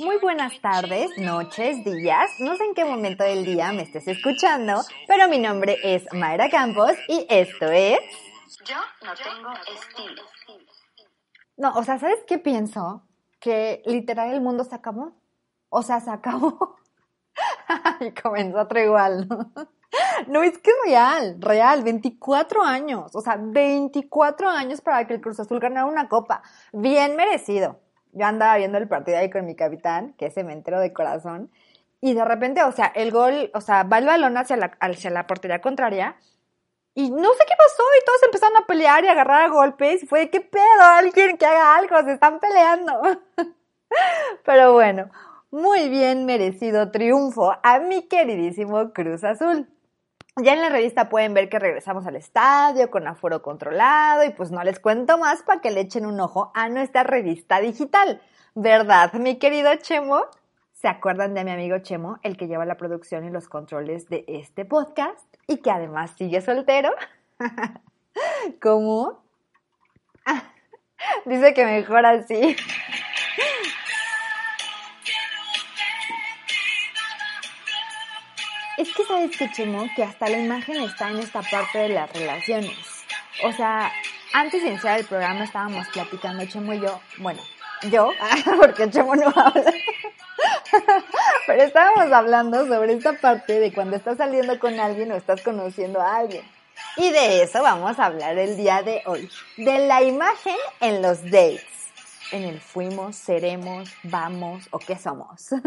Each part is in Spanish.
Muy buenas tardes, noches, días. No sé en qué momento del día me estés escuchando, pero mi nombre es Mayra Campos y esto es... Yo no tengo estilo. No, o sea, ¿sabes qué pienso? Que literal el mundo se acabó. O sea, se acabó. y comenzó otro igual, ¿no? No, es que real, real, 24 años, o sea, 24 años para que el Cruz Azul ganara una copa, bien merecido. Yo andaba viendo el partido ahí con mi capitán, que es cementero de corazón, y de repente, o sea, el gol, o sea, va el balón hacia la, hacia la portería contraria, y no sé qué pasó, y todos empezaron a pelear y a agarrar a golpes, y fue, ¿qué pedo? Alguien que haga algo, se están peleando. Pero bueno, muy bien merecido triunfo a mi queridísimo Cruz Azul. Ya en la revista pueden ver que regresamos al estadio con aforo controlado y pues no les cuento más para que le echen un ojo a nuestra revista digital. ¿Verdad, mi querido Chemo? ¿Se acuerdan de mi amigo Chemo, el que lleva la producción y los controles de este podcast y que además sigue soltero? ¿Cómo? dice que mejor así. Es que sabes que Chemo, que hasta la imagen está en esta parte de las relaciones. O sea, antes de iniciar el programa estábamos platicando Chemo y yo, bueno, yo, porque Chemo no habla. Pero estábamos hablando sobre esta parte de cuando estás saliendo con alguien o estás conociendo a alguien. Y de eso vamos a hablar el día de hoy. De la imagen en los dates. En el fuimos, seremos, vamos o qué somos.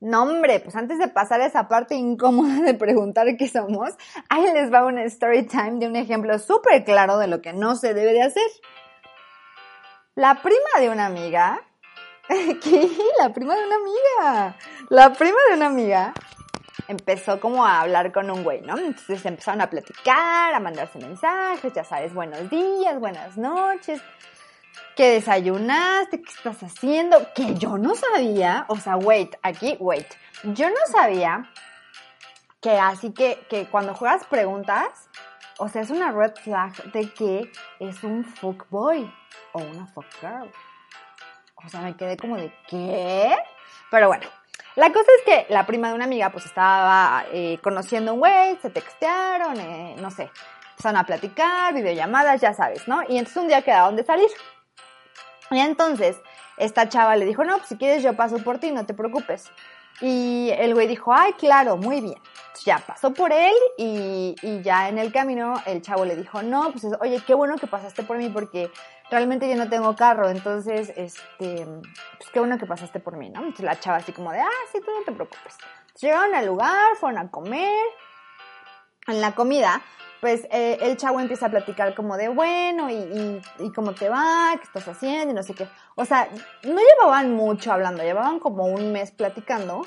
No, hombre, pues antes de pasar a esa parte incómoda de preguntar qué somos, ahí les va una story time de un ejemplo súper claro de lo que no se debe de hacer. La prima de una amiga, ¿qué? La prima de una amiga, la prima de una amiga empezó como a hablar con un güey, ¿no? Entonces empezaron a platicar, a mandarse mensajes, ya sabes, buenos días, buenas noches, ¿qué desayunaste? ¿Qué estás haciendo? Que yo no sabía, o sea, wait, aquí, wait, yo no sabía que así que, que cuando juegas preguntas, o sea, es una red flag de que es un fuck boy o una fuck girl. O sea, me quedé como de, ¿qué? Pero bueno, la cosa es que la prima de una amiga pues estaba eh, conociendo un güey, se textearon, eh, no sé, empezaron a platicar, videollamadas, ya sabes, ¿no? Y entonces un día quedaron de salir. Y entonces esta chava le dijo, no, pues si quieres yo paso por ti, no te preocupes. Y el güey dijo, ay, claro, muy bien. Ya pasó por él y, y ya en el camino el chavo le dijo, no, pues oye, qué bueno que pasaste por mí porque realmente yo no tengo carro, entonces, este, pues qué bueno que pasaste por mí, ¿no? Entonces la chava así como de, ah, sí, tú no te preocupes. Entonces, llegaron al lugar, fueron a comer. En la comida, pues eh, el chavo empieza a platicar como de, bueno, y, cómo te va, qué estás haciendo, y no sé qué. O sea, no llevaban mucho hablando, llevaban como un mes platicando.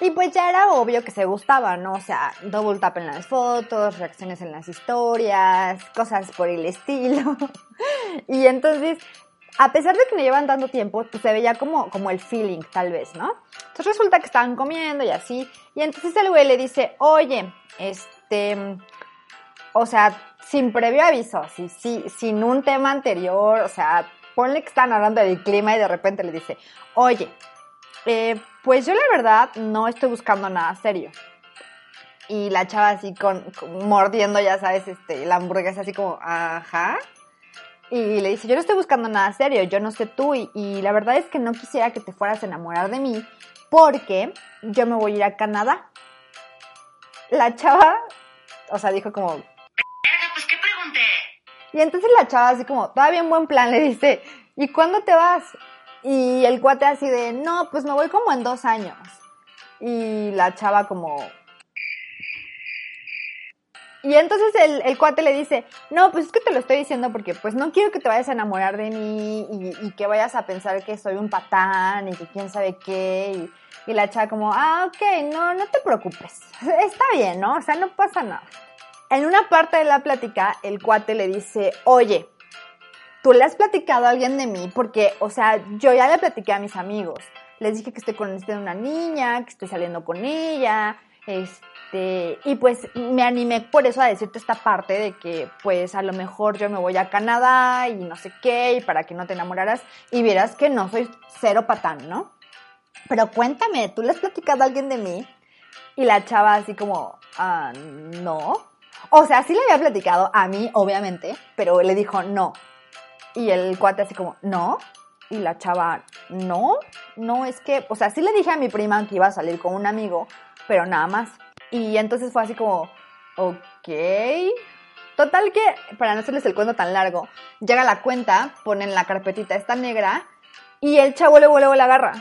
Y pues ya era obvio que se gustaban, ¿no? O sea, double tap en las fotos, reacciones en las historias, cosas por el estilo. y entonces, a pesar de que no llevan tanto tiempo, pues se veía como, como el feeling, tal vez, ¿no? Entonces resulta que estaban comiendo y así. Y entonces el güey le dice, oye, este, o sea, sin previo aviso, sin un tema anterior, o sea, ponle que están hablando del clima y de repente le dice, oye, eh, pues yo la verdad no estoy buscando nada serio. Y la chava así con, mordiendo, ya sabes, este, la hamburguesa así como, ajá. Y le dice, yo no estoy buscando nada serio, yo no sé tú. Y, la verdad es que no quisiera que te fueras a enamorar de mí porque yo me voy a ir a Canadá. La chava, o sea, dijo como... Y entonces la chava así como, todavía en buen plan, le dice, ¿y cuándo te vas? Y el cuate así de, no, pues me voy como en dos años. Y la chava como... Y entonces el, cuate le dice, no, pues es que te lo estoy diciendo porque pues no quiero que te vayas a enamorar de mí y, y que vayas a pensar que soy un patán y que quién sabe qué. Y, y la chava como, ah, ok, no, no te preocupes. Está bien, ¿no? O sea, no pasa nada. En una parte de la plática, el cuate le dice, oye, tú le has platicado a alguien de mí porque, o sea, yo ya le platiqué a mis amigos. Les dije que estoy a una niña, que estoy saliendo con ella, este, y pues me animé por eso a decirte esta parte de que, pues a lo mejor yo me voy a Canadá y no sé qué, y para que no te enamoraras y vieras que no soy cero patán, ¿no? Pero cuéntame, ¿tú le has platicado a alguien de mí? Y la chava así como, ah, no. O sea, sí le había platicado a mí, obviamente, pero le dijo no. Y el cuate así como, no. Y la chava, no, no es que, o sea, sí le dije a mi prima que iba a salir con un amigo, pero nada más. Y entonces fue así como, ok. Total que, para no hacerles el cuento tan largo, llega la cuenta, ponen la carpetita esta negra y el chavo luego, luego la agarra.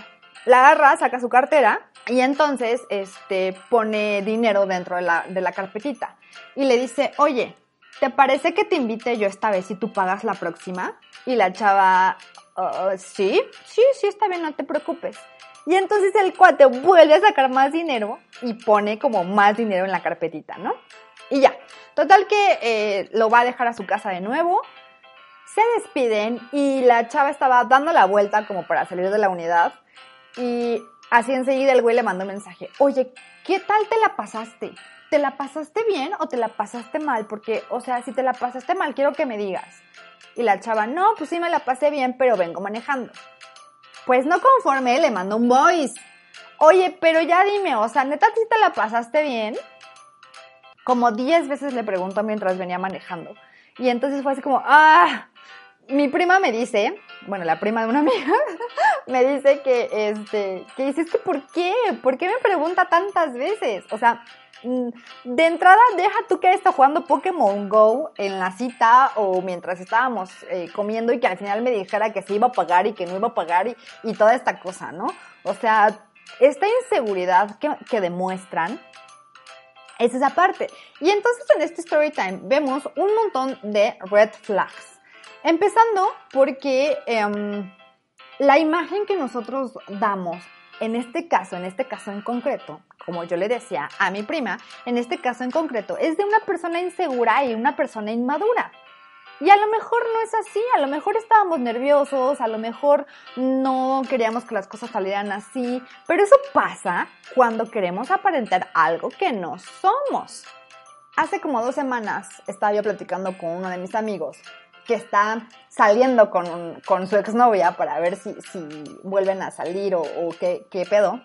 La agarra, saca su cartera y entonces este, pone dinero dentro de la, de la carpetita. Y le dice, oye, ¿te parece que te invite yo esta vez y tú pagas la próxima? Y la chava, "Uh, sí, sí, sí, está bien, no te preocupes. Y entonces el cuate vuelve a sacar más dinero y pone como más dinero en la carpetita, ¿no? Y ya, total que eh, lo va a dejar a su casa de nuevo. Se despiden y la chava estaba dando la vuelta como para salir de la unidad. Y así enseguida el güey le mandó un mensaje. Oye, ¿qué tal te la pasaste? ¿Te la pasaste bien o te la pasaste mal? Porque, o sea, si te la pasaste mal, quiero que me digas. Y la chava, no, pues sí me la pasé bien, pero vengo manejando. Pues no conforme, le mandó un voice. Oye, pero ya dime, o sea, neta, si te la pasaste bien? Como 10 veces le preguntó mientras venía manejando. Y entonces fue así como, ah, mi prima me dice, bueno, la prima de una amiga, me dice que, este, que dice, es que ¿por qué? ¿Por qué me pregunta tantas veces? O sea, mm, de entrada, deja tú que está jugando Pokémon Go en la cita o mientras estábamos eh, comiendo y que al final me dijera que se iba a pagar y que no iba a pagar y, y toda esta cosa, ¿no? O sea, esta inseguridad que, que demuestran es esa parte. Y entonces en este story time vemos un montón de red flags. Empezando porque em, la imagen que nosotros damos, en este caso, en este caso en concreto, como yo le decía a mi prima, en este caso en concreto, es de una persona insegura y una persona inmadura. Y a lo mejor no es así, a lo mejor estábamos nerviosos, a lo mejor no queríamos que las cosas salieran así, pero eso pasa cuando queremos aparentar algo que no somos. Hace como dos semanas estaba yo platicando con uno de mis amigos que está saliendo con, con su exnovia para ver si, si vuelven a salir o, o qué, qué pedo.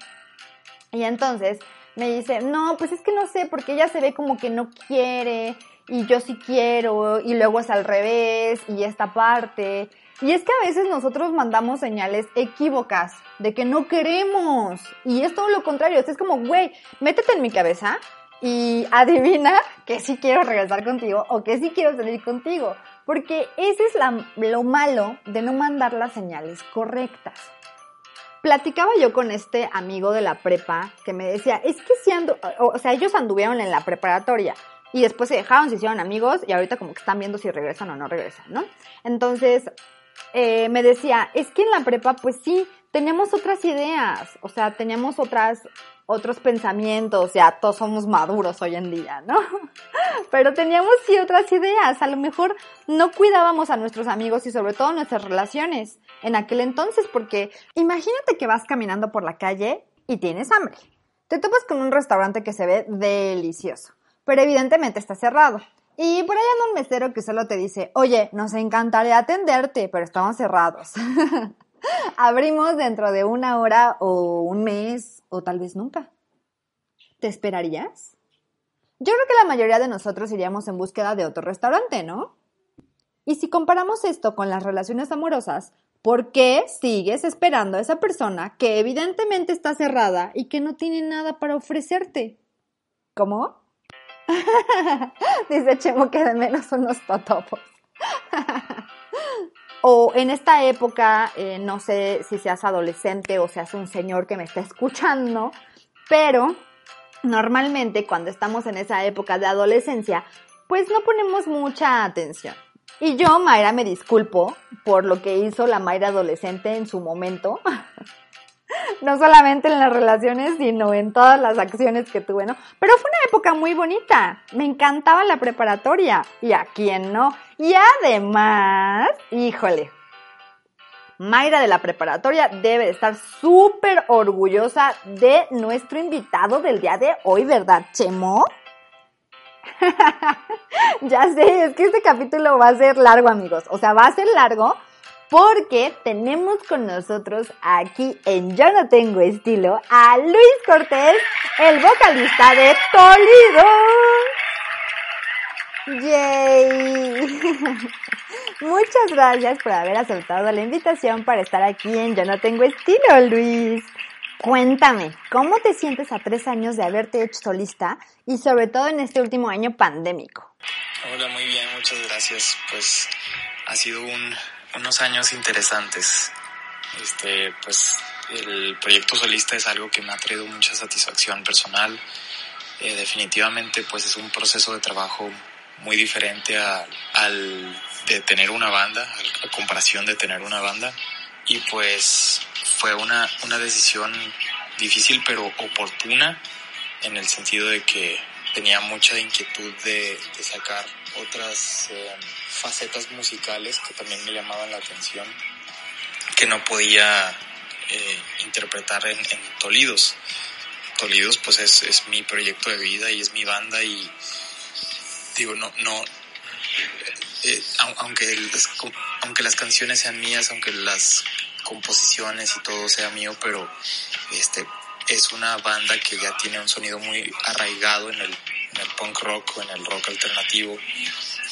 Y entonces me dice, no, pues es que no sé, porque ella se ve como que no quiere y yo sí quiero y luego es al revés y esta parte. Y es que a veces nosotros mandamos señales equívocas de que no queremos y es todo lo contrario. Es como, güey, métete en mi cabeza y adivina que sí quiero regresar contigo o que sí quiero salir contigo. Porque ese es lo malo de no mandar las señales correctas. Platicaba yo con este amigo de la prepa que me decía, es que si andu o sea, ellos anduvieron en la preparatoria y después se dejaron, se hicieron amigos y ahorita como que están viendo si regresan o no regresan, ¿no? Entonces, eh, me decía, es que en la prepa, pues sí, teníamos otras ideas, o sea, teníamos otras, otros pensamientos, ya todos somos maduros hoy en día, ¿no? Pero teníamos sí otras ideas, a lo mejor no cuidábamos a nuestros amigos y sobre todo nuestras relaciones en aquel entonces, porque imagínate que vas caminando por la calle y tienes hambre. Te topas con un restaurante que se ve delicioso, pero evidentemente está cerrado. Y por ahí anda un mesero que solo te dice, oye, nos encantaría atenderte, pero estamos cerrados. Abrimos dentro de una hora o un mes o tal vez nunca. ¿Te esperarías? Yo creo que la mayoría de nosotros iríamos en búsqueda de otro restaurante, ¿no? Y si comparamos esto con las relaciones amorosas, ¿por qué sigues esperando a esa persona que evidentemente está cerrada y que no tiene nada para ofrecerte? ¿Cómo? Dice Chemo que de menos unos totopos. o en esta época, eh, no sé si seas adolescente o seas un señor que me está escuchando, pero normalmente cuando estamos en esa época de adolescencia, pues no ponemos mucha atención. Y yo, Mayra, me disculpo por lo que hizo la Mayra adolescente en su momento. no solamente en las relaciones, sino en todas las acciones que tuve, ¿no? Pero fue una época muy bonita. Me encantaba la preparatoria. ¿Y a quién no? Y además, híjole, Mayra de la preparatoria debe estar súper orgullosa de nuestro invitado del día de hoy, ¿verdad, Chemo? ya sé, es que este capítulo va a ser largo, amigos. O sea, va a ser largo porque tenemos con nosotros aquí en Yo no tengo estilo a Luis Cortés, el vocalista de Tolido. ¡Yay! Muchas gracias por haber aceptado la invitación para estar aquí en Yo no tengo estilo, Luis. Cuéntame, ¿cómo te sientes a tres años de haberte hecho solista y sobre todo en este último año pandémico? Hola, muy bien, muchas gracias. Pues ha sido unos años interesantes. Este, pues el proyecto solista es algo que me ha traído mucha satisfacción personal. Eh, definitivamente, pues es un proceso de trabajo muy diferente a, al de tener una banda, a comparación de tener una banda. Y pues fue una, una decisión difícil pero oportuna en el sentido de que tenía mucha inquietud de, de sacar otras eh, facetas musicales que también me llamaban la atención, que no podía eh, interpretar en, Tolidos. Tolidos pues es, es mi proyecto de vida y es mi banda y digo, no, no, eh, aunque, aunque las canciones sean mías, aunque las composiciones y todo sea mío, pero este es una banda que ya tiene un sonido muy arraigado en el, en el punk rock o en el rock alternativo.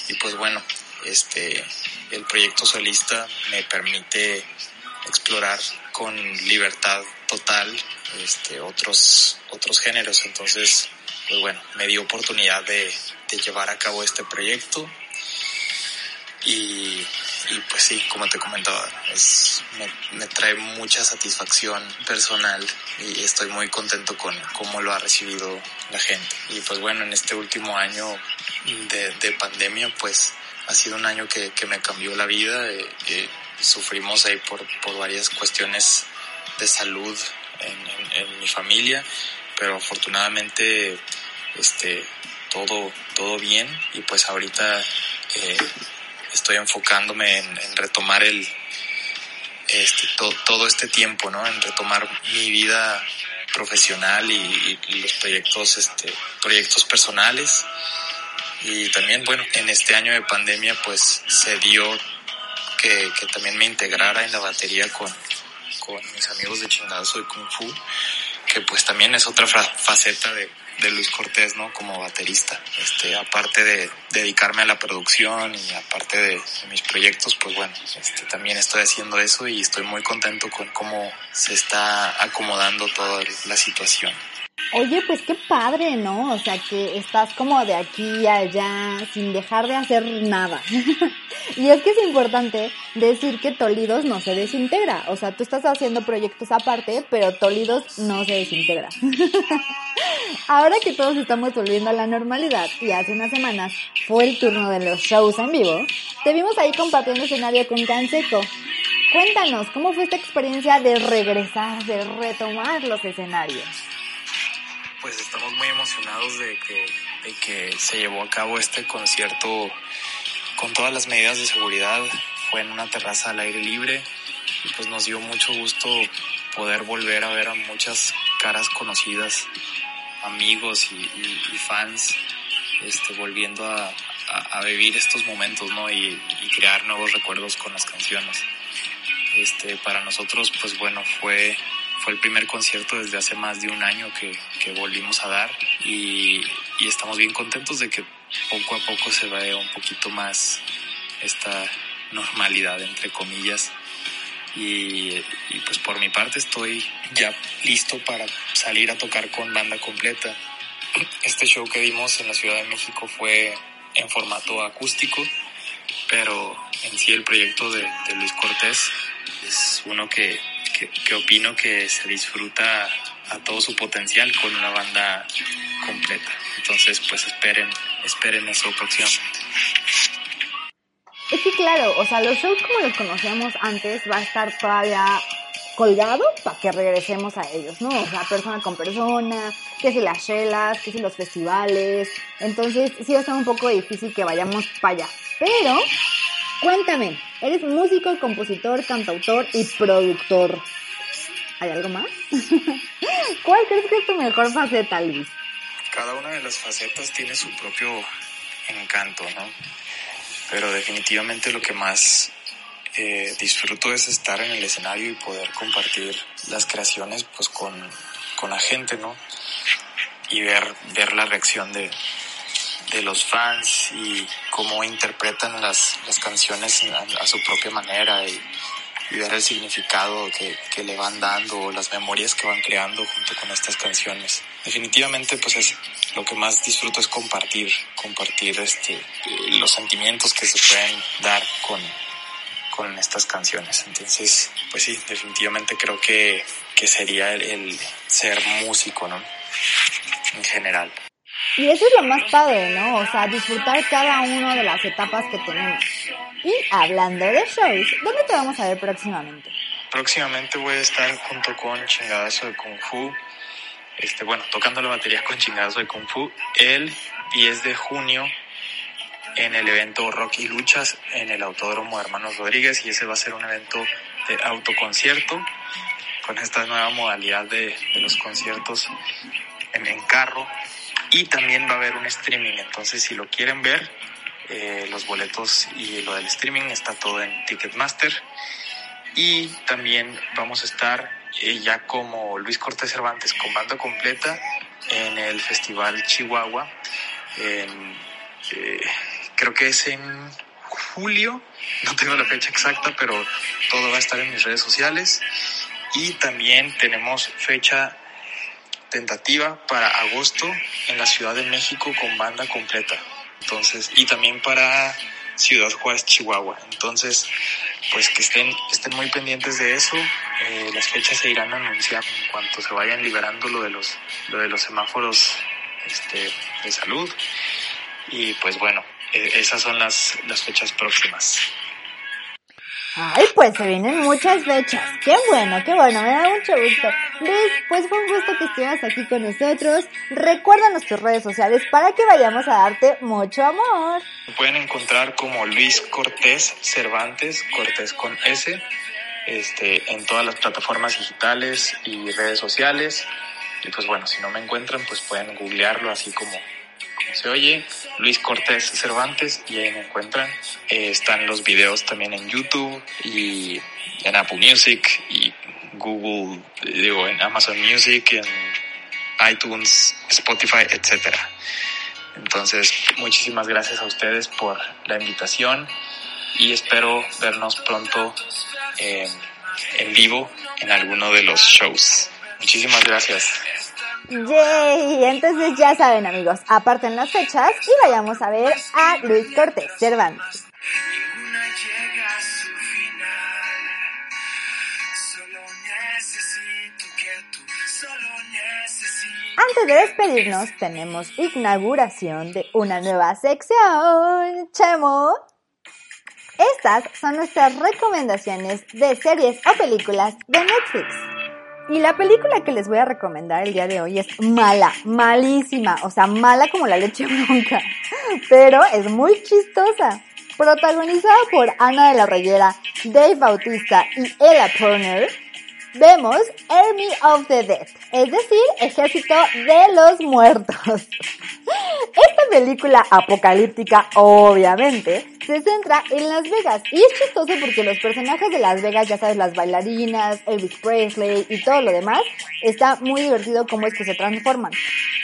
Y pues bueno, este, el proyecto solista me permite explorar con libertad total este, otros, otros géneros. Entonces, pues bueno, me dio oportunidad de, de llevar a cabo este proyecto y, pues sí, como te comentaba, es, me, trae mucha satisfacción personal y estoy muy contento con cómo lo ha recibido la gente. Y pues bueno, en este último año de, de pandemia, pues ha sido un año que, que me cambió la vida. Eh, eh, sufrimos ahí por, por varias cuestiones de salud en mi familia, pero afortunadamente este todo todo bien y pues ahorita eh, estoy enfocándome en, retomar el este, to, todo este tiempo, ¿no? En retomar mi vida profesional y, y, los proyectos, este, proyectos personales. Y también, bueno, en este año de pandemia, pues se dio que, que también me integrara en la batería con, con mis amigos de Chingazo y Kung Fu, que pues también es otra faceta de, de Luis Cortés, ¿no? Como baterista. Este, aparte de dedicarme a la producción y aparte de, de mis proyectos, pues bueno, este, también estoy haciendo eso y estoy muy contento con cómo se está acomodando toda la situación. Oye, pues qué padre, ¿no? O sea, que estás como de aquí a allá sin dejar de hacer nada. y es que es importante decir que Tolidos no se desintegra. O sea, tú estás haciendo proyectos aparte, pero Tolidos no se desintegra. Ahora que todos estamos volviendo a la normalidad y hace unas semanas fue el turno de los shows en vivo, te vimos ahí compartiendo escenario con Canseco. Cuéntanos, ¿cómo fue esta experiencia de regresar, de retomar los escenarios? Pues estamos muy emocionados de que, de que se llevó a cabo este concierto con todas las medidas de seguridad. Fue en una terraza al aire libre y pues nos dio mucho gusto poder volver a ver a muchas caras conocidas, amigos y, y, fans, este, volviendo a, a, a, vivir estos momentos, ¿no? Y, y crear nuevos recuerdos con las canciones. Este, para nosotros, pues bueno, fue fue el primer concierto desde hace más de un año que, que volvimos a dar y, y, estamos bien contentos de que poco a poco se vea un poquito más esta normalidad, entre comillas. Y, y pues por mi parte estoy ya listo para salir a tocar con banda completa. Este show que dimos en la Ciudad de México fue en formato acústico, pero en sí el proyecto de, de Luis Cortés es uno que, que, que, opino que se disfruta a todo su potencial con una banda completa. Entonces, pues esperen, esperen eso próximamente. Es que claro, o sea, los shows como los conocíamos antes va a estar todavía colgado para que regresemos a ellos, ¿no? O sea, persona con persona, que si las chelas, que si los festivales. Entonces, sí va a estar un poco difícil que vayamos para allá. Pero, cuéntame, eres músico, compositor, cantautor y productor. ¿Hay algo más? ¿Cuál crees que es tu mejor faceta, Luis? Cada una de las facetas tiene su propio encanto, ¿no? Pero definitivamente lo que más eh, disfruto es estar en el escenario y poder compartir las creaciones pues con, con la gente, ¿no? Y ver, ver la reacción de, de los fans y cómo interpretan las, las canciones a, su propia manera y, ver el significado que, que, le van dando, las memorias que van creando junto con estas canciones. Definitivamente, pues es lo que más disfruto es compartir, compartir este, los sentimientos que se pueden dar con, con estas canciones. Entonces, pues sí, definitivamente creo que, que sería el, el ser músico, ¿no? En general. Y eso es lo más padre, ¿no? O sea, disfrutar cada una de las etapas que tenemos. Y hablando de shows, ¿dónde te vamos a ver próximamente? Próximamente voy a estar junto con Chingadazo de Kung Fu, este, bueno, tocando la batería con Chingadazo de Kung Fu, el 10 de junio en el evento Rock y Luchas en el Autódromo de Hermanos Rodríguez y ese va a ser un evento de autoconcierto con esta nueva modalidad de, de los conciertos en, en carro y también va a haber un streaming, entonces si lo quieren ver, eh, los boletos y lo del streaming está todo en Ticketmaster. Y también vamos a estar eh, ya como Luis Cortés Cervantes con banda completa en el Festival Chihuahua. Eh, creo que es en julio, no tengo la fecha exacta, pero todo va a estar en mis redes sociales. Y también tenemos fecha tentativa para agosto en la Ciudad de México con banda completa. Entonces, y también para Ciudad Juárez, Chihuahua. Entonces, pues que estén, estén muy pendientes de eso. Eh, las fechas se irán a anunciar en cuanto se vayan liberando lo de los, lo de los semáforos este, de salud. Y pues bueno, eh, esas son las, las fechas próximas. Ay, pues se vienen muchas fechas. Qué bueno, qué bueno, me da mucho gusto. Luis, pues fue un gusto que estuvieras aquí con nosotros. Recuérdanos tus redes sociales para que vayamos a darte mucho amor. Me pueden encontrar como Luis Cortés Cervantes, Cortés con S, este, en todas las plataformas digitales y redes sociales. Y pues bueno, si no me encuentran, pues pueden googlearlo así como se oye, Luis Cortés Cervantes, y ahí me encuentran. Eh, están los videos también en YouTube y en Apple Music y Google, digo, en Amazon Music, en iTunes, Spotify, etcétera. Entonces, muchísimas gracias a ustedes por la invitación y espero vernos pronto eh, en vivo en alguno de los shows. Muchísimas gracias. Yay, entonces ya saben amigos, aparten las fechas y vayamos a ver a Luis Cortés Cervantes. Antes de despedirnos, tenemos inauguración de una nueva sección, Chemo. Estas son nuestras recomendaciones de series o películas de Netflix. Y la película que les voy a recomendar el día de hoy es mala, malísima, o sea, mala como la leche bronca, pero es muy chistosa. Protagonizada por Ana de la Reyera, Dave Bautista y Ella Turner, vemos Army of the Dead, es decir, Ejército de los Muertos. Esta película apocalíptica, obviamente, se centra en Las Vegas. Y es chistoso porque los personajes de Las Vegas, ya sabes, las bailarinas, Elvis Presley y todo lo demás, está muy divertido cómo es que se transforman.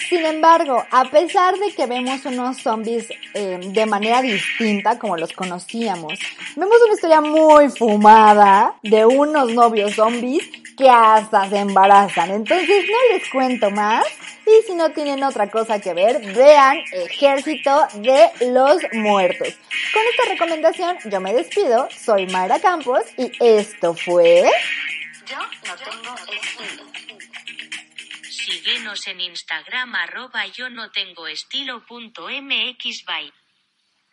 Sin embargo, a pesar de que vemos unos zombies eh, de manera distinta como los conocíamos, vemos una historia muy fumada de unos novios zombies que hasta se embarazan. Entonces no les cuento más. Y si no tienen otra cosa que ver, vean Ejército de los Muertos. Con esta recomendación yo me despido. Soy Mayra Campos y esto fue... Yo tengo. Síguenos en Instagram arroba yo no tengo estilo punto mx.